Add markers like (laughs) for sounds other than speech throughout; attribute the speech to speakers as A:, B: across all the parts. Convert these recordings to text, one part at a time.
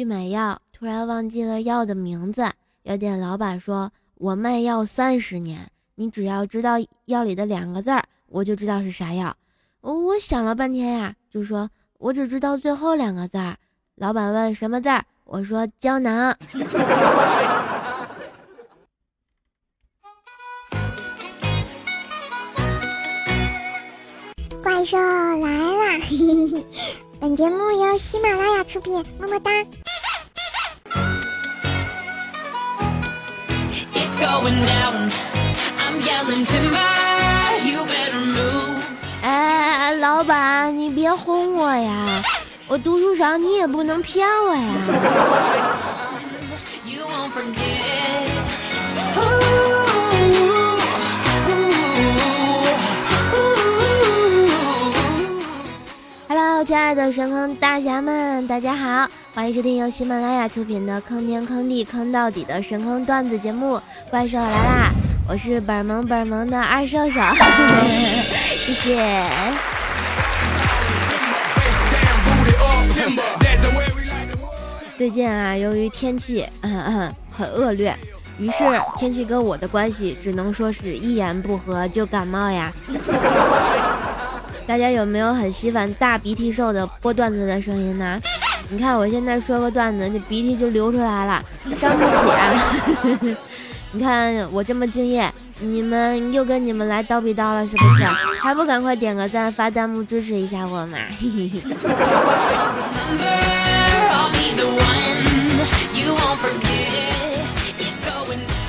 A: 去买药，突然忘记了药的名字。药店老板说：“我卖药三十年，你只要知道药里的两个字儿，我就知道是啥药。”我我想了半天呀，就说：“我只知道最后两个字儿。”老板问：“什么字儿？”我说：“胶囊。(laughs) ”
B: 怪兽来了！(laughs) 本节目由喜马拉雅出品，么么哒。
A: 哎，老板，你别哄我呀！我读书少，你也不能骗我呀亲爱的神坑大侠们，大家好，欢迎收听由喜马拉雅出品的《坑天坑地坑到底》的神坑段子节目《怪兽来啦》。我是本萌本萌的二兽兽，(laughs) 谢谢。最近啊，由于天气嗯嗯很恶劣，于是天气跟我的关系只能说是一言不合就感冒呀。大家有没有很喜欢大鼻涕兽的播段子的声音呢？你看我现在说个段子，这鼻涕就流出来了，伤不起啊。(laughs) 你看我这么敬业，你们又跟你们来叨逼叨了是不是？还不赶快点个赞发弹幕支持一下我嘛！(laughs)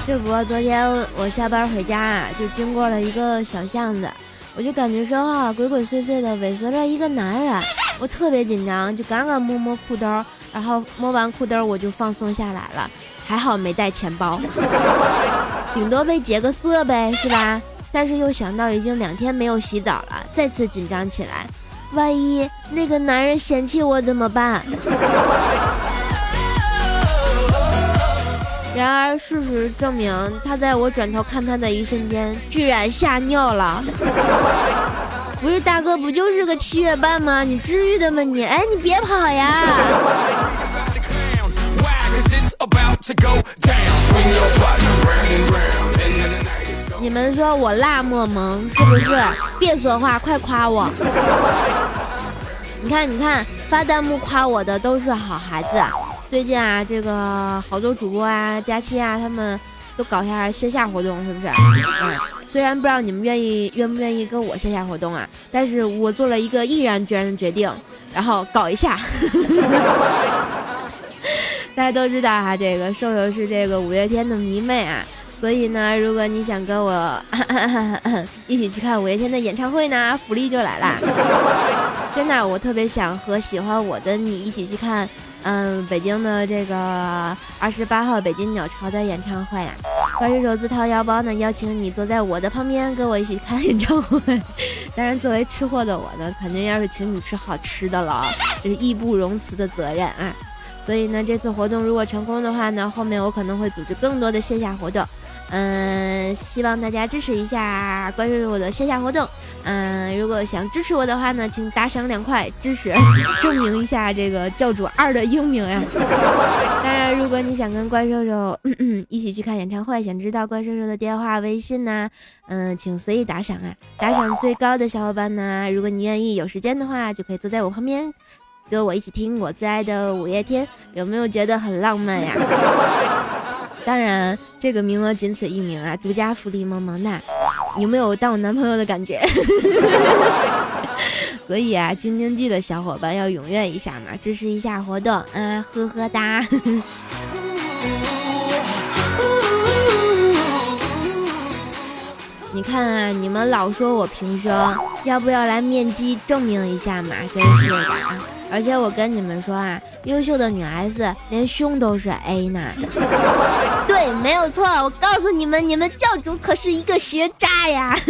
A: 这不，昨天我下班回家啊，就经过了一个小巷子，我就感觉说哈，鬼鬼祟祟的尾随着一个男人，我特别紧张，就赶赶摸摸裤兜，然后摸完裤兜我就放松下来了。还好没带钱包，(laughs) 顶多被劫个色呗，是吧？但是又想到已经两天没有洗澡了，再次紧张起来。万一那个男人嫌弃我怎么办？然而事实证明，他在我转头看他的一瞬间，居然吓尿了。(laughs) 不是大哥，不就是个七月半吗？你至于的吗你？哎，你别跑呀！你们说我辣么萌是不是？别说话，快夸我！(laughs) 你看，你看，发弹幕夸我的都是好孩子。最近啊，这个好多主播啊，佳期啊，他们都搞下线下活动，是不是？嗯，虽然不知道你们愿意愿不愿意跟我线下活动啊，但是我做了一个毅然决然的决定，然后搞一下。(laughs) 大家都知道哈，这个瘦瘦是这个五月天的迷妹啊，所以呢，如果你想跟我 (laughs) 一起去看五月天的演唱会呢，福利就来啦！(laughs) 真的，我特别想和喜欢我的你一起去看，嗯，北京的这个二十八号北京鸟巢的演唱会啊！怪兽手自掏腰包呢，邀请你坐在我的旁边，跟我一起看演唱会。(laughs) 当然，作为吃货的我呢，肯定要是请你吃好吃的了，这是义不容辞的责任啊！所以呢，这次活动如果成功的话呢，后面我可能会组织更多的线下活动，嗯，希望大家支持一下，关注我的线下活动。嗯，如果想支持我的话呢，请打赏两块支持，(laughs) 证明一下这个教主二的英明呀。(laughs) 当然，如果你想跟怪兽兽一起去看演唱会，想知道关叔叔的电话、微信呢，嗯，请随意打赏啊。打赏最高的小伙伴呢，如果你愿意有时间的话，就可以坐在我旁边。跟我一起听我最爱的五月天，有没有觉得很浪漫呀？当然，这个名额仅此一名啊，独家福利萌萌哒！有没有当我男朋友的感觉？(laughs) 所以啊，京津冀的小伙伴要踊跃一下嘛，支持一下活动啊，呵呵哒！(laughs) 你看啊，你们老说我平胸，要不要来面基证明一下嘛？真是的啊！而且我跟你们说啊，优秀的女孩子连胸都是 A 呢。(laughs) 对，没有错。我告诉你们，你们教主可是一个学渣呀。(laughs)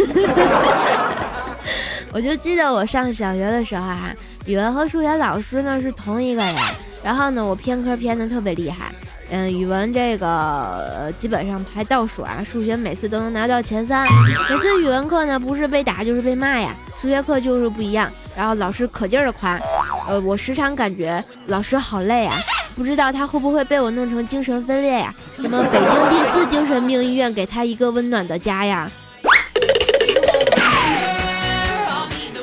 A: 我就记得我上小学的时候哈，语文和数学老师呢是同一个人，然后呢我偏科偏的特别厉害。嗯，语文这个基本上排倒数啊，数学每次都能拿到前三。每次语文课呢，不是被打就是被骂呀。数学课就是不一样，然后老师可劲儿的夸，呃，我时常感觉老师好累啊。不知道他会不会被我弄成精神分裂呀？什么北京第四精神病医院给他一个温暖的家呀？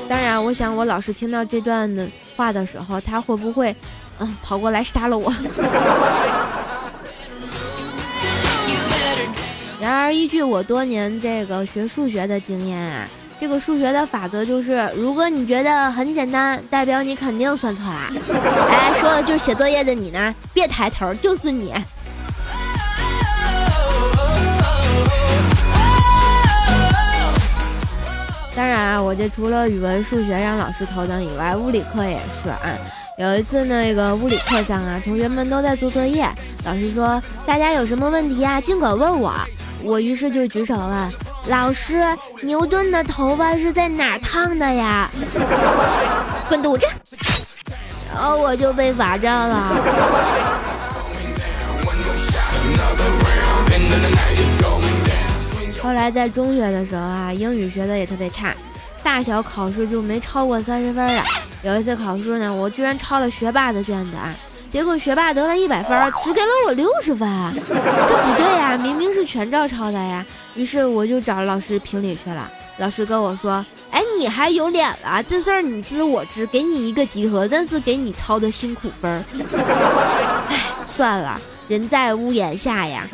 A: 当然，我想我老师听到这段的话的时候，他会不会，嗯，跑过来杀了我？(laughs) 然而，依据我多年这个学数学的经验啊，这个数学的法则就是，如果你觉得很简单，代表你肯定算错了。(laughs) 哎，说的就是写作业的你呢，别抬头，就是你。当然啊，我这除了语文、数学让老师头疼以外，物理课也是啊。有一次那个物理课上啊，同学们都在做作业，老师说大家有什么问题啊，尽管问我。我于是就举手问老师：牛顿的头发是在哪烫的呀？滚犊子！然后我就被罚站了。后来在中学的时候啊，英语学的也特别差，大小考试就没超过三十分的。有一次考试呢，我居然抄了学霸的卷子啊，结果学霸得了一百分，只给了我六十分，这不对呀，明明是全照抄的呀。于是我就找老师评理去了，老师跟我说：“哎，你还有脸了？这事儿你知我知，给你一个集合，但是给你抄的辛苦分。(laughs) ”哎，算了，人在屋檐下呀。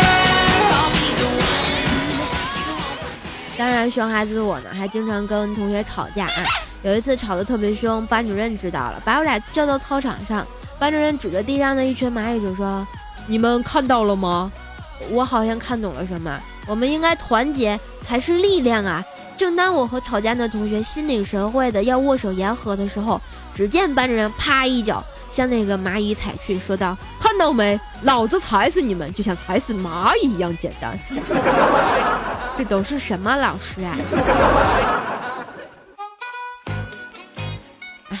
A: (laughs) 当然，熊孩子我呢，还经常跟同学吵架啊。有一次吵得特别凶，班主任知道了，把我俩叫到操场上。班主任指着地上的一群蚂蚁就说：“你们看到了吗？我好像看懂了什么。我们应该团结才是力量啊！”正当我和吵架的同学心领神会的要握手言和的时候，只见班主任啪一脚。向那个蚂蚁踩去，说道：“看到没，老子踩死你们，就像踩死蚂蚁一样简单。(laughs) ”这都是什么老师啊？哎，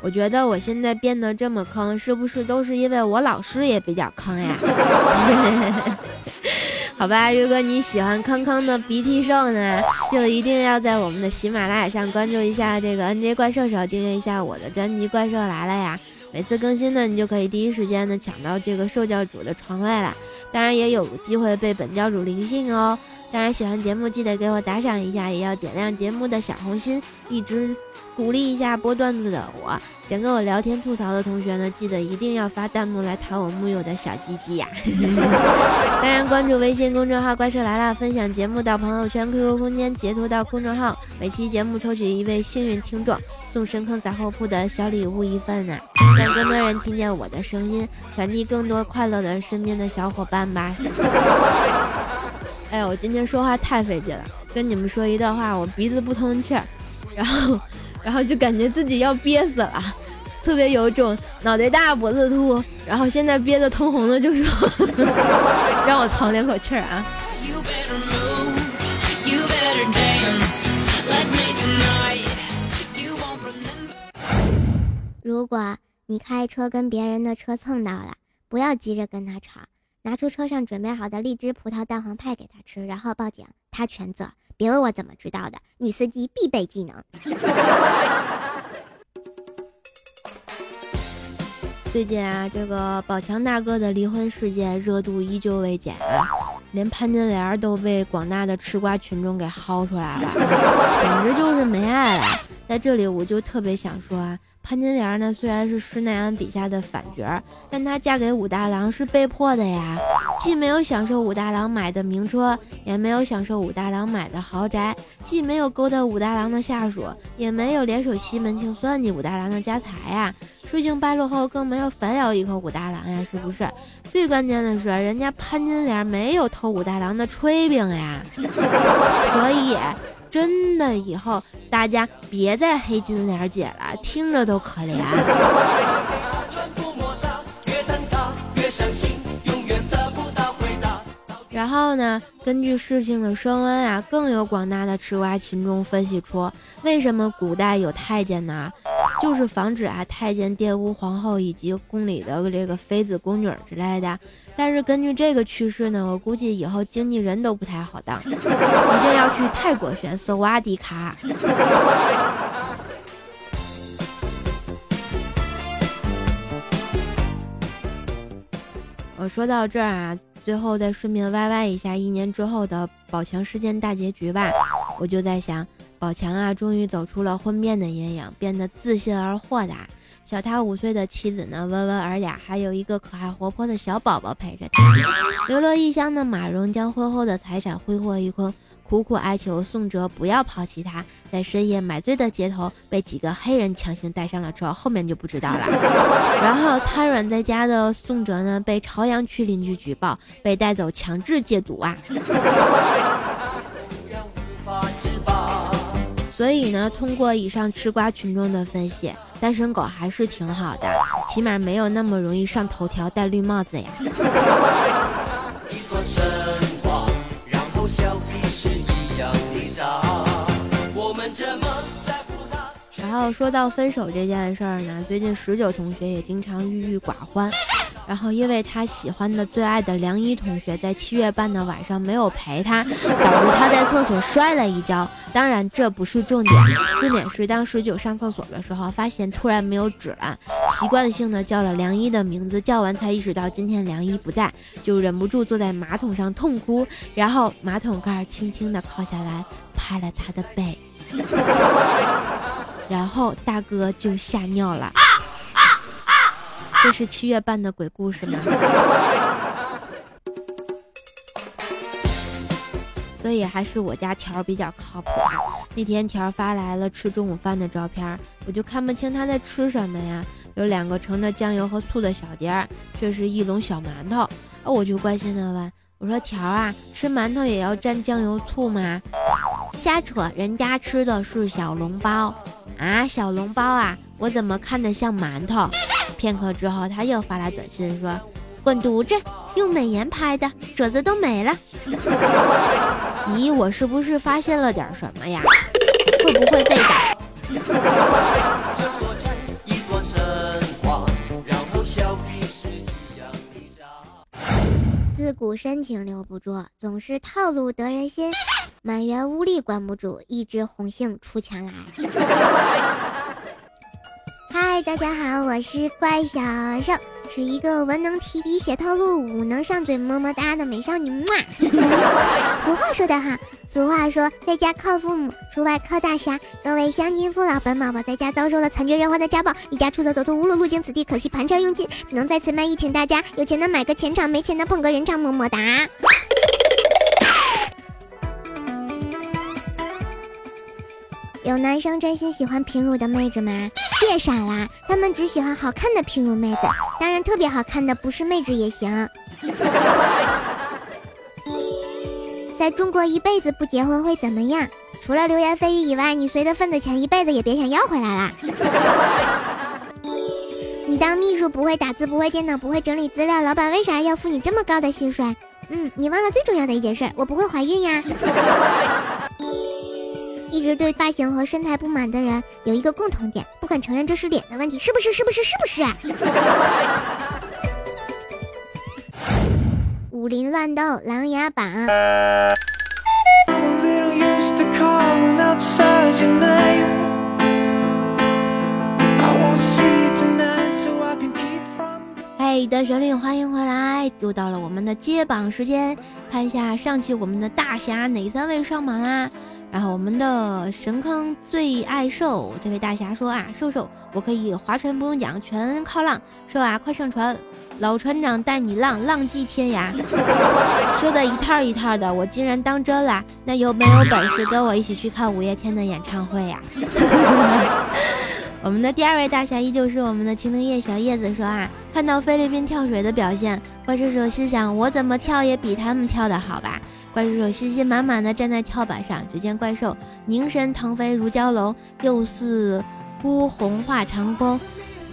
A: 我觉得我现在变得这么坑，是不是都是因为我老师也比较坑呀？(laughs) 好吧，如果你喜欢康康的鼻涕兽呢，就一定要在我们的喜马拉雅上关注一下这个 NJ 怪兽手，订阅一下我的专辑《怪兽来了》呀。每次更新呢，你就可以第一时间的抢到这个受教主的床位啦，当然也有机会被本教主灵性哦。当然喜欢节目记得给我打赏一下，也要点亮节目的小红心，一直。鼓励一下播段子的我，想跟我聊天吐槽的同学呢，记得一定要发弹幕来弹我木有的小鸡鸡呀！(laughs) 当然关注微信公众号“怪兽来了”，分享节目到朋友圈、QQ 空间，截图到公众号。每期节目抽取一位幸运听众，送深坑杂货铺的小礼物一份呢，让更多人听见我的声音，传递更多快乐的身边的小伙伴吧。(laughs) 哎呀，我今天说话太费劲了，跟你们说一段话，我鼻子不通气儿，然后。然后就感觉自己要憋死了，特别有种脑袋大脖子粗，然后现在憋得通红的，就说 (laughs) 让我藏两口气儿啊。
B: 如果你开车跟别人的车蹭到了，不要急着跟他吵，拿出车上准备好的荔枝葡萄蛋黄派给他吃，然后报警，他全责。别问我怎么知道的，女司机必备技能。(laughs)
A: 最近啊，这个宝强大哥的离婚事件热度依旧未减，连潘金莲都被广大的吃瓜群众给薅出来了，简直就是没爱了。在这里，我就特别想说啊。潘金莲呢，虽然是施耐庵笔下的反角，但她嫁给武大郎是被迫的呀。既没有享受武大郎买的名车，也没有享受武大郎买的豪宅；既没有勾搭武大郎的下属，也没有联手西门庆算计武大郎的家财呀。事情败露后，更没有反咬一口武大郎呀，是不是？最关键的是，人家潘金莲没有偷武大郎的炊饼呀，(laughs) 所以。真的，以后大家别再黑金莲姐了，听着都可怜。然后呢，根据事情的升温啊，更有广大的吃瓜群众分析出，为什么古代有太监呢？就是防止啊太监、玷污皇后以及宫里的这个妃子、宫女之类的。但是根据这个趋势呢，我估计以后经纪人都不太好当，一定要去泰国选斯瓦迪卡。我说到这儿啊，最后再顺便歪歪一下一年之后的宝强事件大结局吧。我就在想。宝强啊，终于走出了婚变的阴影，变得自信而豁达。小他五岁的妻子呢，温文尔雅，还有一个可爱活泼的小宝宝陪着他。流落异乡的马蓉将婚后的财产挥霍一空。苦苦哀求宋哲不要抛弃他，在深夜买醉的街头被几个黑人强行带上了车，后面就不知道了。(laughs) 然后瘫软在家的宋哲呢，被朝阳区邻居举报，被带走强制戒毒啊。所以呢，通过以上吃瓜群众的分析，单身狗还是挺好的，起码没有那么容易上头条戴绿帽子呀。然后说到分手这件事儿呢，最近十九同学也经常郁郁寡欢。然后因为他喜欢的最爱的梁一同学在七月半的晚上没有陪他，导致他在厕所摔了一跤。当然这不是重点，重点是当十九上厕所的时候，发现突然没有纸了，习惯性的叫了梁一的名字，叫完才意识到今天梁一不在，就忍不住坐在马桶上痛哭，然后马桶盖轻轻的靠下来拍了他的背。然后大哥就吓尿了，这是七月半的鬼故事吗？(laughs) 所以还是我家条儿比较靠谱。那天条儿发来了吃中午饭的照片，我就看不清他在吃什么呀。有两个盛着酱油和醋的小碟儿，却是一笼小馒头。我就关心的问我说：“条啊，吃馒头也要蘸酱油醋吗？”瞎扯，人家吃的是小笼包啊，小笼包啊，我怎么看得像馒头？片刻之后，他又发来短信说：“滚犊子，用美颜拍的，褶子都没了。”咦，我是不是发现了点什么呀？会不会被打？
B: 自古深情留不住，总是套路得人心。满园乌力关不住，一枝红杏出墙来。嗨，大家好，我是怪小兽，是一个文能提笔写套路，武能上嘴么么哒的美少女。(laughs) 俗话说得好，俗话说，在家靠父母，出外靠大侠。各位乡亲父老，本宝宝在家遭受了惨绝人寰的家暴，离家出走，走投无路，路经此地，可惜盘缠用尽，只能在此卖艺，请大家有钱的买个钱场，没钱的捧个人场，么么哒。有男生真心喜欢平乳的妹子吗？别傻啦，他们只喜欢好看的平乳妹子，当然特别好看的不是妹子也行。在中国一辈子不结婚会怎么样？除了流言蜚语以外，你随的份子钱一辈子也别想要回来啦。你当秘书不会打字，不会电脑，不会整理资料，老板为啥要付你这么高的薪水？嗯，你忘了最重要的一件事，我不会怀孕呀。(laughs) 一直对发型和身材不满的人有一个共同点，不肯承认这是脸的问题，是不是？是不是？是不是？(laughs) 武林乱斗，琅琊榜。
A: 嗨，的旋律，欢迎回来，又到了我们的揭榜时间，看一下上期我们的大侠哪三位上榜啦？然后我们的神坑最爱瘦这位大侠说啊，瘦瘦，我可以划船不用桨，全靠浪。瘦啊，快上船，老船长带你浪，浪迹天涯。(laughs) 说的一套一套的，我竟然当真了。那有没有本事跟我一起去看五月天的演唱会呀？(laughs) 我们的第二位大侠依旧是我们的晴明叶小叶子说啊，看到菲律宾跳水的表现，怪兽兽心想，我怎么跳也比他们跳的好吧。怪兽信心满满的站在跳板上，只见怪兽凝神腾飞如蛟龙，又似孤鸿化长空。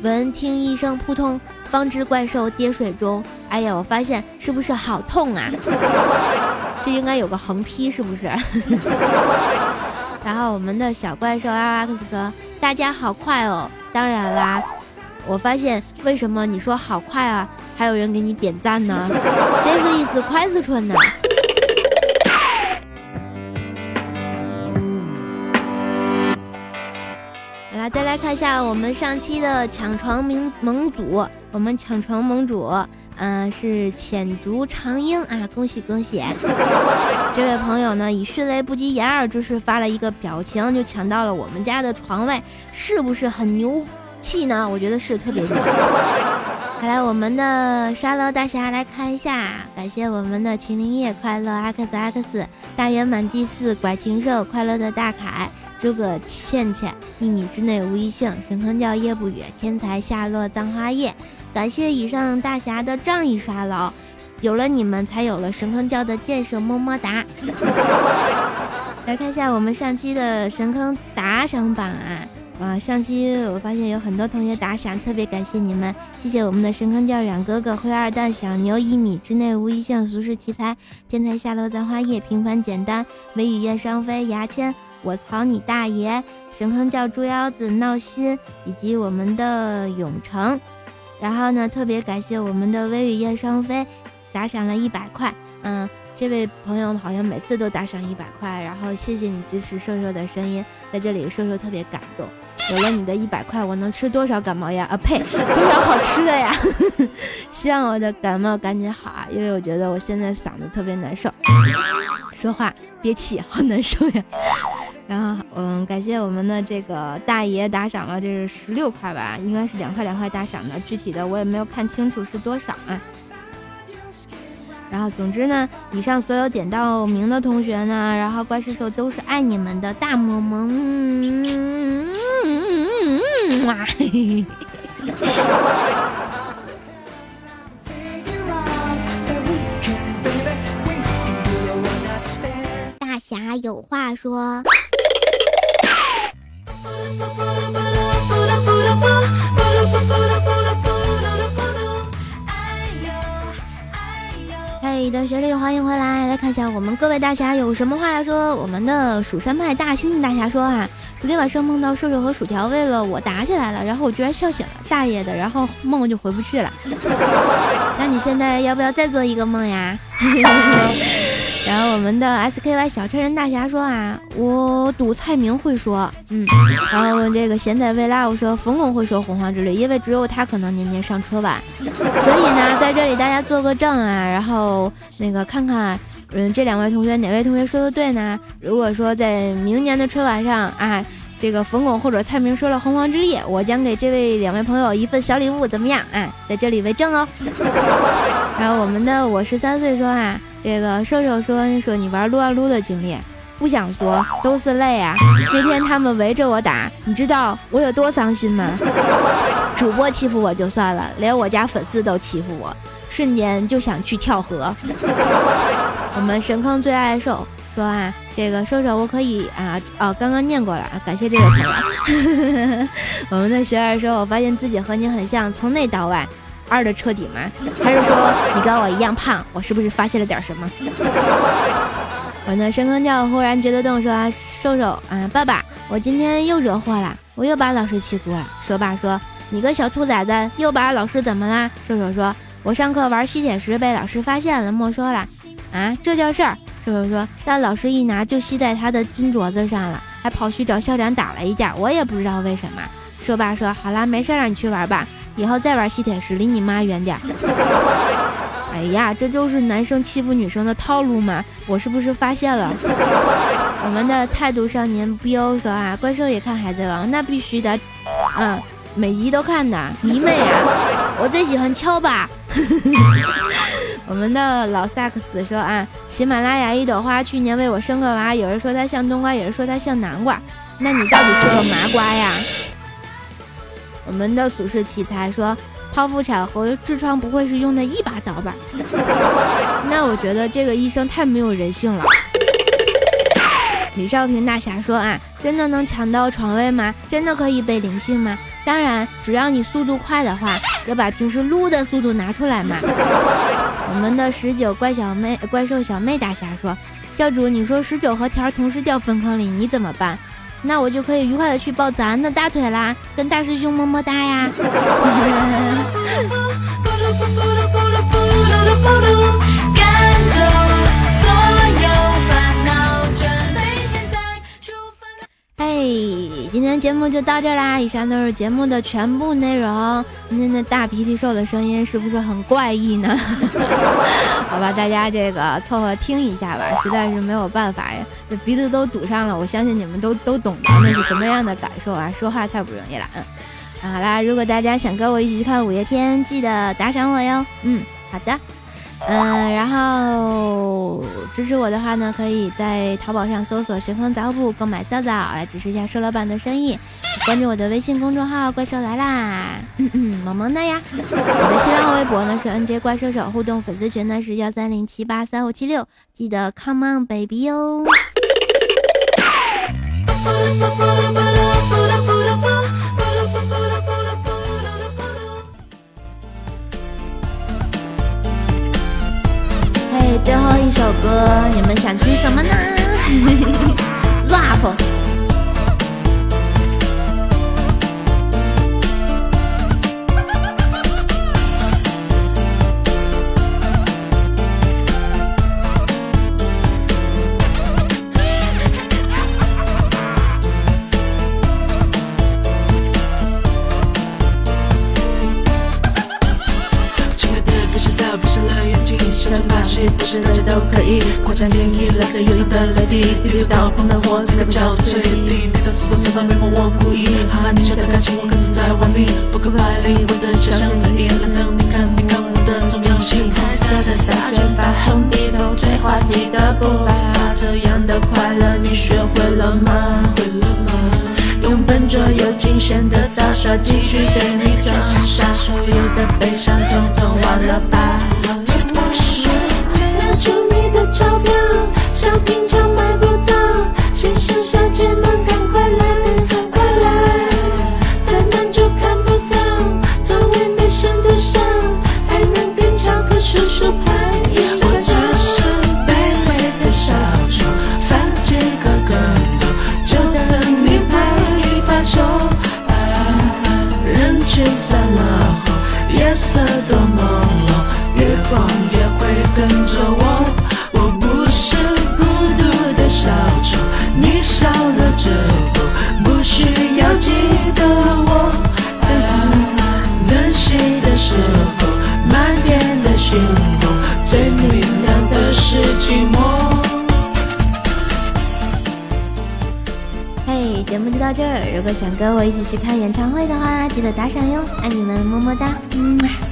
A: 闻听一声扑通，方知怪兽跌水中。哎呀，我发现是不是好痛啊？(laughs) 这应该有个横批是不是？(laughs) 然后我们的小怪兽阿拉克斯说：“大家好快哦！”当然啦，我发现为什么你说好快啊，还有人给你点赞呢？这是意思快死春呢。来
C: 看一下我们上期的抢床盟盟主，我们抢床盟主，嗯，是浅竹长英啊，恭喜恭喜！(laughs) 这位朋友呢，以迅雷不及掩耳之势发了一个表情，就抢到了我们家的床位，是不是很牛气呢？我觉得是特别牛。(laughs) 来，我们的沙漏大侠来看一下，感谢我们的麒麟夜快乐 X X 大圆满祭祀拐禽兽快乐的大凯诸葛倩倩一米之内无一幸神坑教夜不语天才下落葬花叶，感谢以上大侠的仗义刷楼，有了你们才有了神坑教的建设，么么哒。(laughs) 来看一下我们上期的神坑打赏榜啊。啊，上期我发现有很多同学打赏，特别感谢你们，谢谢我们的神坑教冉哥哥、灰二蛋、小牛一米之内无一幸、俗世奇才、天才下落葬花叶、平凡简单、微雨燕双飞、牙签、我操你大爷、神坑叫猪腰子、闹心以及我们的永城。然后呢，特别感谢我们的微雨燕双飞，打赏了一百块。嗯，这位朋友好像每次都打赏一百块，然后谢谢你支持瘦瘦的声音，在这里瘦瘦特别感动。有了你的一百块，我能吃多少感冒药啊？呸，多少好吃的呀！(laughs) 希望我的感冒赶紧好啊，因为我觉得我现在嗓子特别难受，说话憋气，好难受呀。(laughs) 然后，嗯，感谢我们的这个大爷打赏了，这是十六块吧？应该是两块两块打赏的，具体的我也没有看清楚是多少啊。然后，总之呢，以上所有点到名的同学呢，然后怪兽兽都是爱你们的大萌萌。哇！
A: 大侠有话说。嘿，同学里欢迎回来，来看一下我们各位大侠有什么话要说。我们的蜀山派大猩猩大侠说啊。昨天晚上梦到瘦瘦和薯条为了我打起来了，然后我居然笑醒了，大爷的！然后梦就回不去了。(laughs) 那你现在要不要再做一个梦呀？(laughs) 然后我们的 SKY 小车人大侠说啊，我赌蔡明会说，嗯。然后这个咸仔未来我说冯巩会说洪荒之力，因为只有他可能年年上春晚。所以呢，在这里大家做个证啊，然后那个看看。嗯，这两位同学哪位同学说的对呢？如果说在明年的春晚上啊，这个冯巩或者蔡明说了《洪荒之力》，我将给这位两位朋友一份小礼物，怎么样？啊，在这里为证哦。(laughs) 然后我们的我十三岁说啊，这个瘦瘦说说你玩撸啊撸的经历，不想说，都是泪啊。那天他们围着我打，你知道我有多伤心吗？(laughs) 主播欺负我就算了，连我家粉丝都欺负我。瞬间就想去跳河。(laughs) 我们神坑最爱瘦说啊，这个瘦瘦我可以啊哦，刚刚念过了啊，感谢这位朋友。(laughs) 我们的学儿说，我发现自己和你很像，从内到外，二的彻底吗？还是说你跟我一样胖？我是不是发现了点什么？(laughs) 我的深坑教忽然觉得动说啊，瘦瘦啊，爸爸，我今天又惹祸了，我又把老师气哭了。说爸说，你个小兔崽子，又把老师怎么啦？瘦瘦说。我上课玩吸铁石被老师发现了，没收了。啊，这叫事儿？瘦瘦说？但老师一拿就吸在他的金镯子上了，还跑去找校长打了一架。我也不知道为什么。说爸说，好啦，没事，让你去玩吧。以后再玩吸铁石，离你妈远点。(laughs) 哎呀，这就是男生欺负女生的套路吗？我是不是发现了？我们的态度少年 BO 说啊，怪兽也看海贼王，那必须的。嗯，每集都看的，迷妹啊。我最喜欢敲吧。(laughs) 我们的老萨克斯说啊，喜马拉雅一朵花去年为我生个娃，有人说它像冬瓜，有人说它像南瓜，那你到底是个麻瓜呀？我们的俗世奇才说，剖腹产和痔疮不会是用的一把刀吧？(laughs) 那我觉得这个医生太没有人性了。李少平大侠说啊，真的能抢到床位吗？真的可以被灵性吗？当然，只要你速度快的话。要把平时撸的速度拿出来嘛！(laughs) 我们的十九怪小妹、怪兽小妹大侠说：“教主，你说十九和条同时掉粪坑里，你怎么办？那我就可以愉快的去抱咱的大腿啦，跟大师兄么么哒呀！” (laughs) 今天节目就到这啦，以上都是节目的全部内容。今天的大鼻涕兽的声音是不是很怪异呢？(laughs) 好吧，大家这个凑合听一下吧，实在是没有办法呀，这鼻子都堵上了。我相信你们都都懂得那是什么样的感受啊，说话太不容易了。嗯，好啦，如果大家想跟我一起去看五月天，记得打赏我哟。嗯，好的。嗯，然后支持我的话呢，可以在淘宝上搜索“神坑杂货铺”购买皂皂来支持一下瘦老板的生意。关注我的微信公众号“怪兽来啦”，嗯嗯，萌萌的呀。我的新浪微博呢是 NJ 怪兽手，互动粉丝群呢是幺三零七八三五七六，记得 Come on baby 哟。最后一首歌，你们想听什么呢？(laughs) rap。
D: 都可以。跨江天意，来自忧伤的泪滴，一滴到碰到火，才能叫醉。滴滴答思索，三道眉毛我故意。哈哈，你笑的感情我可曾在玩命？扑克牌灵魂的想象在夜阑中，你看你看我的重要性。彩色的大卷发，红鼻头，最滑稽的步伐，这样的快乐你学会了吗？会了吗？用笨拙又惊险的大耍，继续对你装傻，所有的悲伤统统忘了吧。小平
A: 跟我一起去看演唱会的话，记得打赏哟，爱你们，么么哒，嗯。